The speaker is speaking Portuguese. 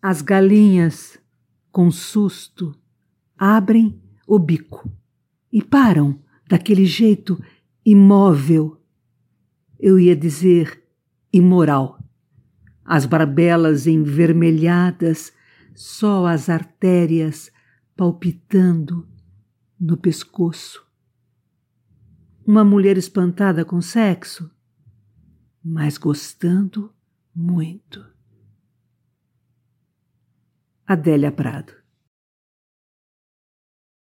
As galinhas, com susto, abrem o bico e param daquele jeito imóvel. Eu ia dizer imoral. As barbelas envermelhadas, só as artérias palpitando no pescoço. Uma mulher espantada com sexo, mas gostando muito. Adélia Prado.